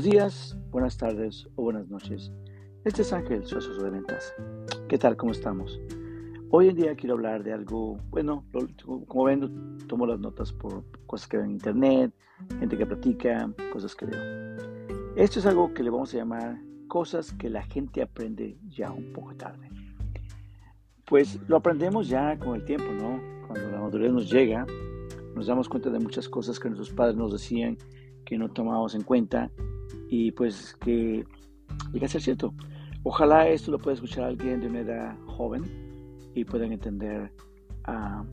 Buenos días, buenas tardes o buenas noches. Este es Ángel, su asesor de ventas. ¿Qué tal? ¿Cómo estamos? Hoy en día quiero hablar de algo, bueno, como ven, tomo las notas por cosas que veo en internet, gente que platica, cosas que veo. Esto es algo que le vamos a llamar cosas que la gente aprende ya un poco tarde. Pues lo aprendemos ya con el tiempo, ¿no? Cuando la madurez nos llega, nos damos cuenta de muchas cosas que nuestros padres nos decían que no tomábamos en cuenta y pues que llega a ser cierto. Ojalá esto lo pueda escuchar alguien de una edad joven y puedan entender uh,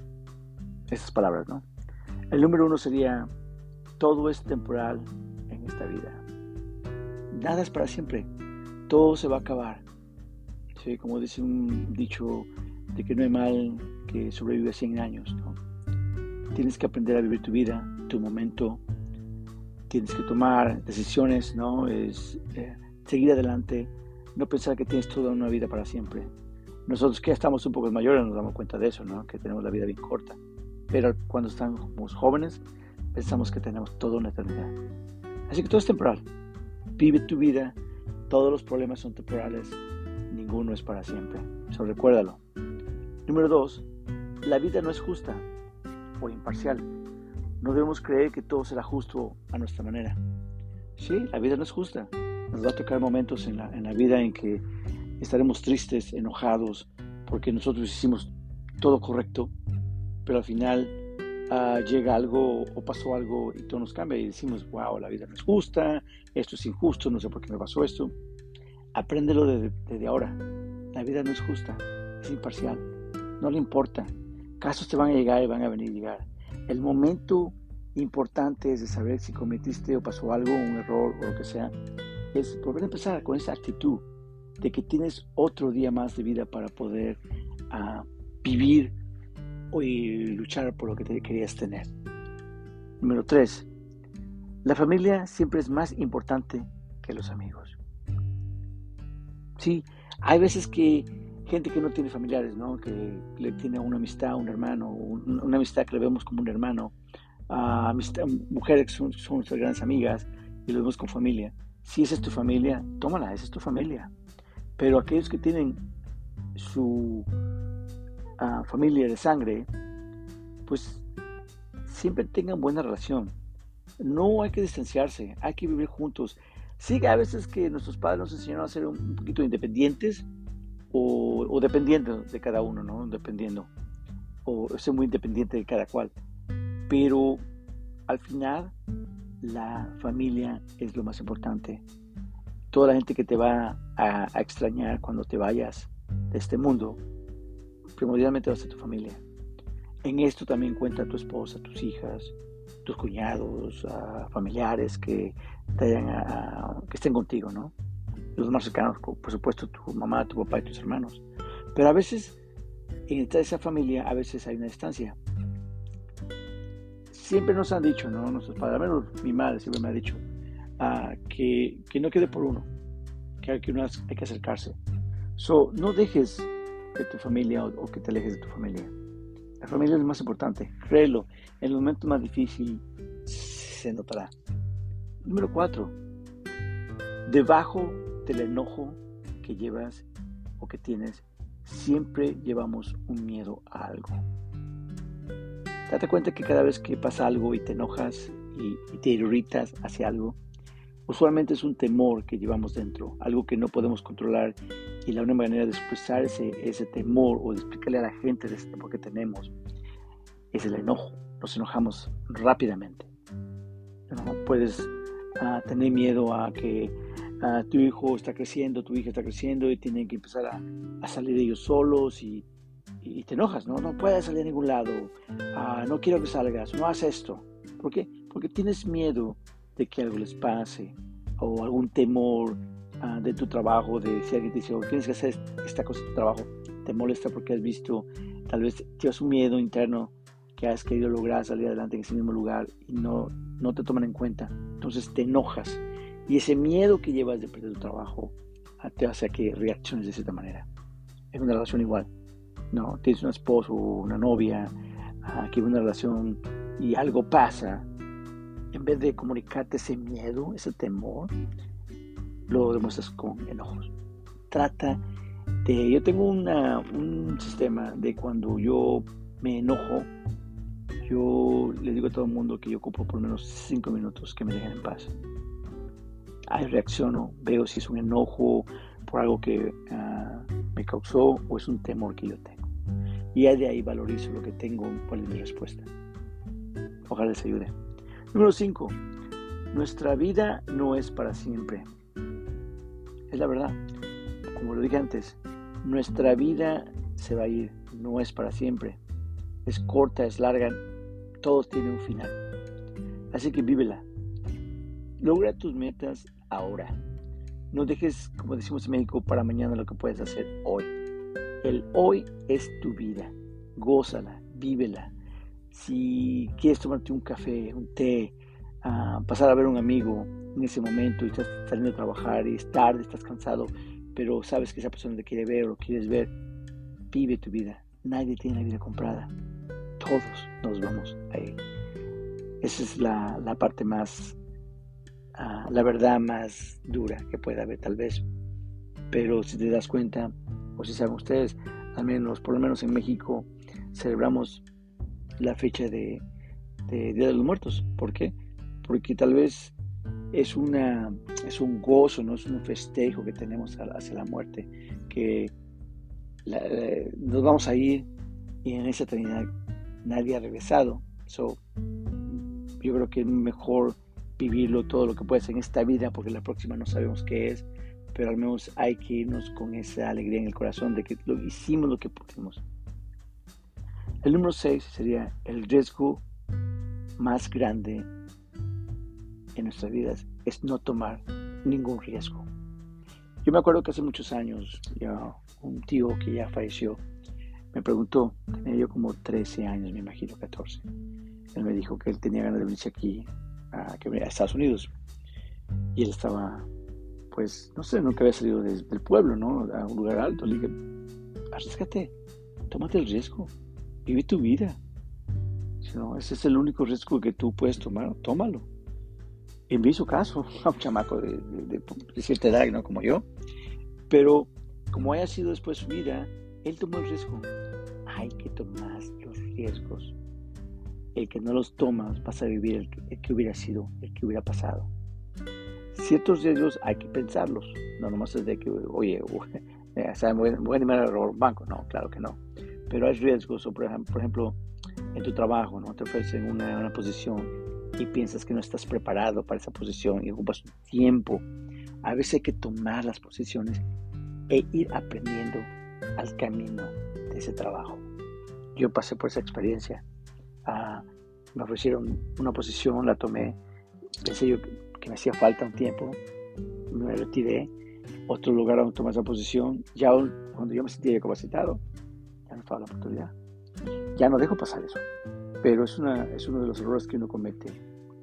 estas palabras, ¿no? El número uno sería, todo es temporal en esta vida. Nada es para siempre. Todo se va a acabar. ¿Sí? Como dice un dicho de que no hay mal que sobrevive 100 años. Tienes que aprender a vivir tu vida, tu momento, tienes que tomar decisiones, ¿no? Es eh, seguir adelante, no pensar que tienes toda una vida para siempre. Nosotros que estamos un poco mayores nos damos cuenta de eso, ¿no? Que tenemos la vida bien corta. Pero cuando estamos jóvenes pensamos que tenemos toda una eternidad. Así que todo es temporal. Vive tu vida, todos los problemas son temporales, ninguno es para siempre. Solo recuérdalo. Número dos, la vida no es justa o imparcial. No debemos creer que todo será justo a nuestra manera. Sí, la vida no es justa. Nos va a tocar momentos en la, en la vida en que estaremos tristes, enojados, porque nosotros hicimos todo correcto, pero al final uh, llega algo o pasó algo y todo nos cambia y decimos, wow, la vida no es justa, esto es injusto, no sé por qué me pasó esto. Apréndelo desde, desde ahora. La vida no es justa, es imparcial, no le importa. Casos te van a llegar y van a venir a llegar el momento importante es de saber si cometiste o pasó algo, un error o lo que sea, es volver a empezar con esa actitud de que tienes otro día más de vida para poder uh, vivir y luchar por lo que te querías tener. Número tres, la familia siempre es más importante que los amigos. Sí, hay veces que gente que no tiene familiares, ¿no? Que le tiene una amistad, un hermano, una amistad que le vemos como un hermano, mujeres que son, nuestras grandes amigas y lo vemos con familia. Si esa es tu familia, tómala, esa es tu familia. Pero aquellos que tienen su ah, familia de sangre, pues siempre tengan buena relación. No hay que distanciarse, hay que vivir juntos. Sí, a veces que nuestros padres nos enseñaron a ser un poquito independientes, o, dependiendo de cada uno, ¿no? Dependiendo, o ser muy independiente de cada cual. Pero al final, la familia es lo más importante. Toda la gente que te va a, extrañar cuando te vayas de este mundo, primordialmente va a ser tu familia. En esto también cuenta tu esposa, tus hijas, tus cuñados, ah, familiares que, te que estén contigo, ¿no? Los más cercanos, por supuesto tu mamá, tu papá y tus hermanos. Pero a veces, en esa familia, a veces hay una distancia. Siempre nos han dicho, ¿no? Nuestros padres, menos mi madre siempre me ha dicho, ah, que, que, no quede por uno, que hay que, uno, hay que acercarse. So, no dejes de tu familia o, o, que te alejes de tu familia. La familia es lo más importante, créelo, en el momento más difícil se notará. Número cuatro, debajo del enojo que llevas o que tienes, siempre llevamos un miedo a algo. Date cuenta que cada vez que pasa algo y te enojas y, te irritas hacia algo, usualmente es un temor que llevamos dentro, algo que no podemos controlar y la única manera de expresar ese, ese temor o de explicarle a la gente de ese temor que tenemos es el enojo. Nos enojamos rápidamente. No puedes ah, tener miedo a que tu hijo está creciendo, tu hija está creciendo y tienen que empezar a, salir ellos solos y, te enojas, ¿no? No puedes salir a ningún lado, ah, no quiero que salgas, no hagas esto. ¿Por qué? Porque tienes miedo de que algo les pase o algún temor ah, de tu trabajo, de si alguien te dice, oh, tienes que hacer esta cosa en tu trabajo, te molesta porque has visto, tal vez tienes un miedo interno que has querido lograr salir adelante en ese mismo lugar y no, no te toman en cuenta. Entonces te enojas y ese miedo que llevas de perder tu trabajo te hace que reacciones de cierta manera. Es una relación igual. No, tienes un esposo una novia ah, que una relación y algo pasa en vez de comunicarte ese miedo, ese temor, lo demuestras con enojos. Trata de... Yo tengo un sistema de cuando yo me enojo, yo le digo a todo el mundo que yo ocupo por lo menos cinco minutos que me dejen en paz. Ahí reacciono, veo si es un enojo por algo que ah, me causó o es un temor que yo tengo. Y de ahí valorizo lo que tengo, cuál es mi respuesta. Ojalá les ayude. Número 5. Nuestra vida no es para siempre. Es la verdad. Como lo dije antes, nuestra vida se va a ir, no es para siempre. Es corta, es larga, todos tienen un final. Así que vívela. Logra tus metas ahora. No dejes, como decimos en México, para mañana lo que puedes hacer hoy. El hoy es tu vida. Gózala, vívela. Si quieres tomarte un café, un té, ah, pasar a ver a un amigo en ese momento y estás saliendo a trabajar y es tarde, estás cansado, pero sabes que esa persona te quiere ver o quieres ver, vive tu vida. Nadie tiene la vida comprada. Todos nos vamos a él. Esa es la, la parte más, la verdad más dura que puede haber tal vez. Pero si te das cuenta, o si saben ustedes, al menos, por lo menos en México, celebramos la fecha de, Día de los Muertos. ¿Por qué? Porque tal vez es, una, es un gozo, no es un festejo que tenemos hacia la muerte, que nos vamos a ir y en esa eternidad nadie ha regresado. So, yo creo que es mejor vivirlo todo lo que puedes en esta vida, porque la próxima no sabemos qué es, pero al menos hay que irnos con esa alegría en el corazón de que lo, hicimos lo que pudimos. El número 6 sería el riesgo más grande en nuestras vidas es no tomar ningún riesgo. Yo me acuerdo que hace muchos años, ya un tío que ya falleció, me preguntó, tenía yo como 13 años, me imagino, 14. Él me dijo que él tenía ganas de venirse aquí a, a Estados Unidos. Y él estaba, pues, no sé, nunca había salido del pueblo, ¿no? A un lugar alto. Le dije, arriesgate, tómate el riesgo vive tu vida. ¿no? Ese es el único riesgo que tú puedes tomar, tómalo. En mi caso, a un chamaco de, cierta edad, ¿no? Como yo. Pero como haya sido después su vida, él tomó el riesgo. Hay que tomar los riesgos. El que no los tomas vas a vivir el que, hubiera sido, el que hubiera pasado. Ciertos riesgos hay que pensarlos. No nomás es de que, oye, voy a animar a robar un banco. No, claro que no pero hay riesgos, o por ejemplo, en tu trabajo, ¿no? Te ofrecen una, una posición y piensas que no estás preparado para esa posición y ocupas un tiempo. A veces hay que tomar las posiciones e ir aprendiendo al camino de ese trabajo. Yo pasé por esa experiencia. Me ofrecieron una posición, la tomé, pensé yo que me hacía falta un tiempo, me retiré, otro lugar donde tomé esa posición, ya cuando yo me sentía capacitado, la oportunidad. Ya no dejo pasar eso. Pero es, una, es uno de los errores que uno comete,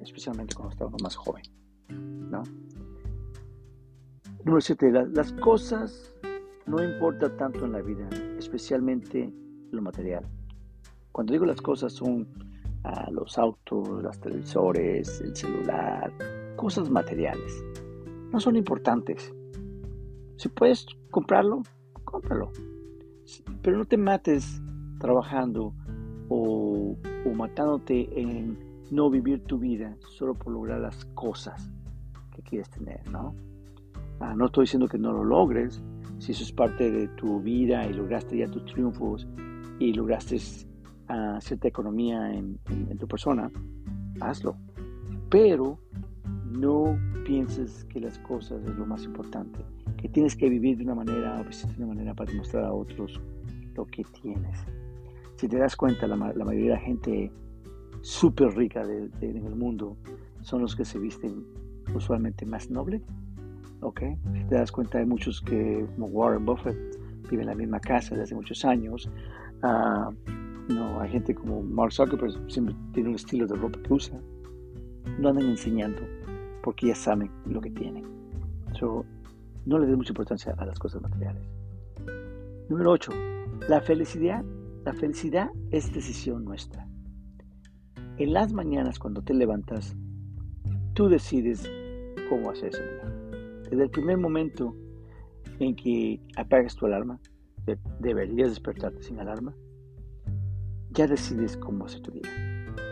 especialmente cuando está uno más joven. ¿no? Número 7. las cosas no importan tanto en la vida, especialmente lo material. Cuando digo las cosas son ah, los autos, los televisores, el celular, cosas materiales. No son importantes. Si puedes comprarlo, cómpralo. Pero no te mates trabajando o, matándote en no vivir tu vida solo por lograr las cosas que quieres tener, ¿no? Ah, no estoy diciendo que no lo logres, si eso es parte de tu vida y lograste ya tus triunfos y lograste ah, cierta economía en, tu persona, hazlo. Pero no pienses que las cosas es lo más importante, que tienes que vivir de una manera o vestir de una manera para demostrar a otros lo que tienes. Si te das cuenta, la, mayoría de la gente súper rica de, en el mundo son los que se visten usualmente más noble. ¿ok? Si te das cuenta, hay muchos que, como Warren Buffett, viven en la misma casa desde hace muchos años. Ah, no, hay gente como Mark Zuckerberg, siempre tiene un estilo de ropa que usa. No andan enseñando porque ya saben lo que tienen. So, no le des mucha importancia a las cosas materiales. Número 8. La felicidad, la felicidad es decisión nuestra. En las mañanas cuando te levantas, tú decides cómo hacer ese día. Desde el primer momento en que apagas tu alarma, deberías despertarte sin alarma, ya decides cómo hacer tu día.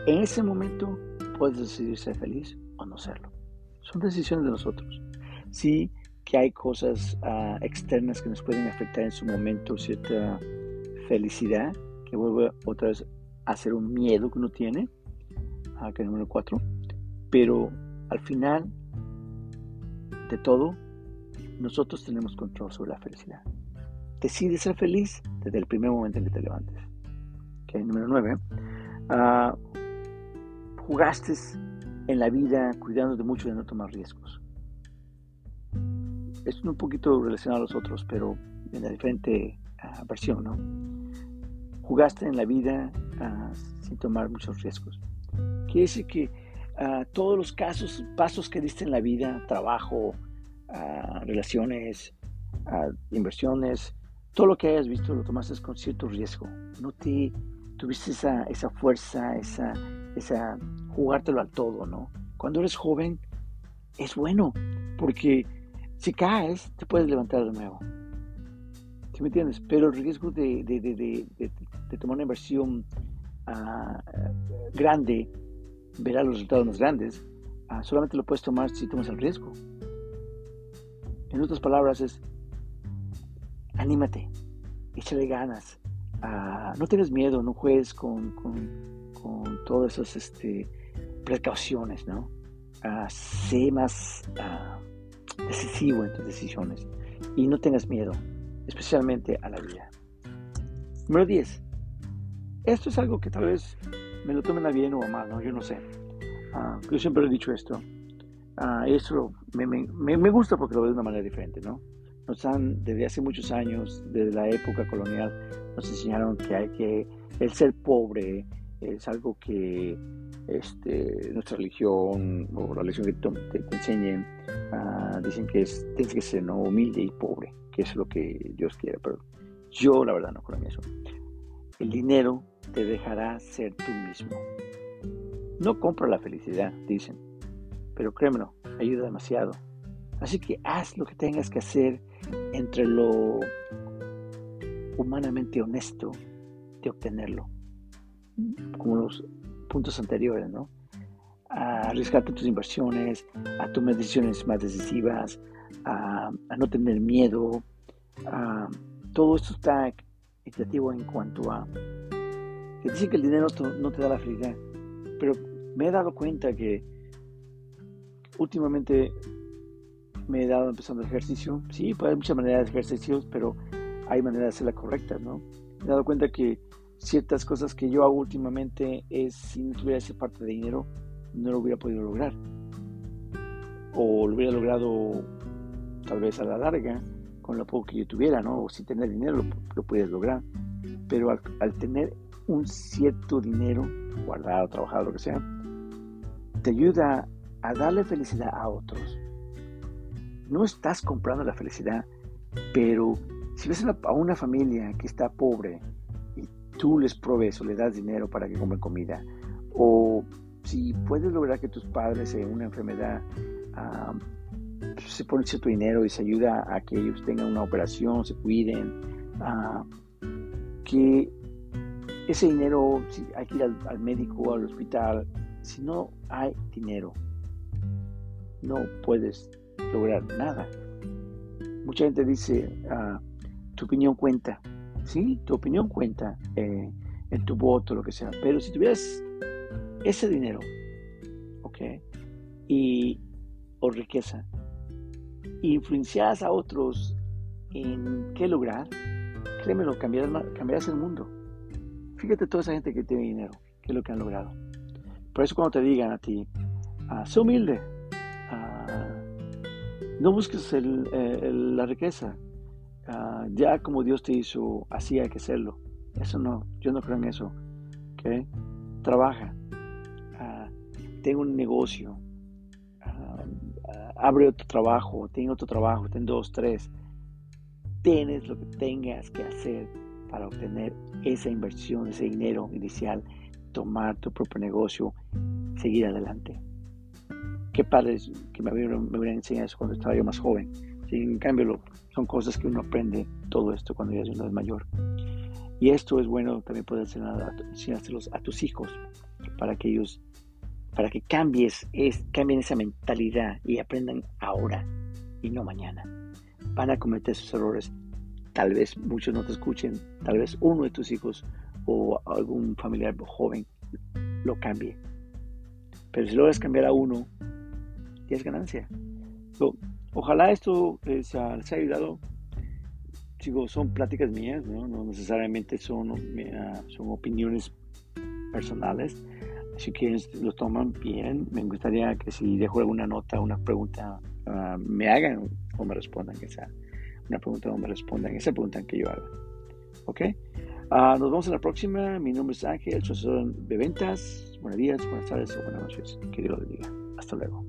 En ese momento puedes decidir ser feliz o no serlo. Son decisiones de nosotros. Sí que hay cosas uh, externas que nos pueden afectar en su momento cierta felicidad, que vuelve otra vez a ser un miedo que uno tiene, uh, que es el número 4, pero al final de todo, nosotros tenemos control sobre la felicidad. Decide ser feliz desde el primer momento en que te levantes. Okay, número 9. Uh, jugaste en la vida cuidándote mucho de no tomar riesgos. Es un poquito relacionado a los otros, pero en la diferente uh, versión, ¿no? Jugaste en la vida uh, sin tomar muchos riesgos. Quiere decir que todos los casos, pasos que diste en la vida, trabajo, relaciones, inversiones, todo lo que hayas visto lo tomaste con cierto riesgo. No te tuviste esa, esa fuerza, esa, esa jugártelo al todo, ¿no? Cuando eres joven es bueno, porque si caes te puedes levantar de nuevo. ¿Sí me entiendes? Pero el riesgo de, de, de, de tomar una inversión uh, grande, verás los resultados más grandes, uh, solamente lo puedes tomar si tomas el riesgo. En otras palabras es, anímate, échale ganas, no tengas miedo, no juegues con, con, con todas esas este, precauciones, ¿no? Sé más decisivo en tus decisiones y no tengas miedo, especialmente a la vida. Número 10. Esto es algo que tal vez me lo tomen a bien o a mal, ¿no? Yo no sé. Uh, yo siempre he dicho esto. eso me, me, me, gusta porque lo veo de una manera diferente, ¿no? Nos han, desde hace muchos años, desde la época colonial, nos enseñaron que hay que, el ser pobre es algo que este, nuestra religión o la religión que te, te, enseñen, dicen que es, tienes que ser ¿no? humilde y pobre, que es lo que Dios quiere, pero yo la verdad no creo eso. El dinero te dejará ser tú mismo. No compra la felicidad, dicen, pero créemelo, ayuda demasiado. Así que haz lo que tengas que hacer entre lo humanamente honesto de obtenerlo, como los puntos anteriores, ¿no? A arriesgarte tus inversiones, a tomar decisiones más decisivas, a, no tener miedo. todo esto está equitativo en cuanto a que dicen que el dinero no te da la felicidad, pero me he dado cuenta que últimamente me he dado empezando el ejercicio. Sí, pues hay muchas maneras de ejercicios, pero hay maneras de hacerla correctas, ¿no? Me he dado cuenta que ciertas cosas que yo hago últimamente es si no tuviera esa parte de dinero, no lo hubiera podido lograr. O lo hubiera logrado tal vez a la larga con lo poco que yo tuviera, ¿no? O si tener dinero lo, puedes lograr. Pero al tener un cierto dinero guardado, trabajado, lo que sea, te ayuda a darle felicidad a otros. No estás comprando la felicidad, pero si ves a una familia que está pobre y tú les provees o le das dinero para que compren comida, o si puedes lograr que tus padres en una enfermedad se ponen cierto dinero y se ayuda a que ellos tengan una operación, se cuiden, que ese dinero, si hay que ir al, médico al hospital, si no hay dinero, no puedes lograr nada. Mucha gente dice, ah, tu opinión cuenta. Sí, tu opinión cuenta eh, en tu voto, lo que sea. Pero si tuvieras ese dinero, ¿ok? Y, o riqueza, influencias a otros en qué lograr, créemelo, cambiarás, cambiarás el mundo. Fíjate toda esa gente que tiene dinero, qué es lo que han logrado. Por eso cuando te digan a ti, ah, sé humilde, no busques la riqueza, ah, ya como Dios te hizo, así hay que hacerlo. Eso no, yo no creo en eso. ¿okay? Trabaja, ten un negocio, abre otro trabajo, ten otro trabajo, ten dos, tres. Tienes lo que tengas que hacer para obtener esa inversión, ese dinero inicial, tomar tu propio negocio, seguir adelante. Qué padres que me hubieran, me hubieran enseñado eso cuando estaba yo más joven. en cambio, son cosas que uno aprende todo esto cuando ya es mayor. Y esto es bueno también poder enseñárselos a tus hijos para que ellos, para que cambies, es, cambien esa mentalidad y aprendan ahora y no mañana. Van a cometer sus errores. Tal vez muchos no te escuchen, tal vez uno de tus hijos o algún familiar joven lo cambie. Pero si logras cambiar a uno, ya es ganancia. ojalá esto les haya ayudado digo, son pláticas mías, ¿no? no necesariamente son, son opiniones personales. Si quieren, lo toman bien. Me gustaría que si dejo alguna nota, una pregunta, ah, me hagan o me respondan esa, una pregunta o me respondan esa pregunta que yo haga. ¿Ok? Ah, nos vemos en la próxima. Mi nombre es Ángel, soy asesor de ventas. Buenos días, buenas tardes o buenas noches. Que Dios lo bendiga. Hasta luego.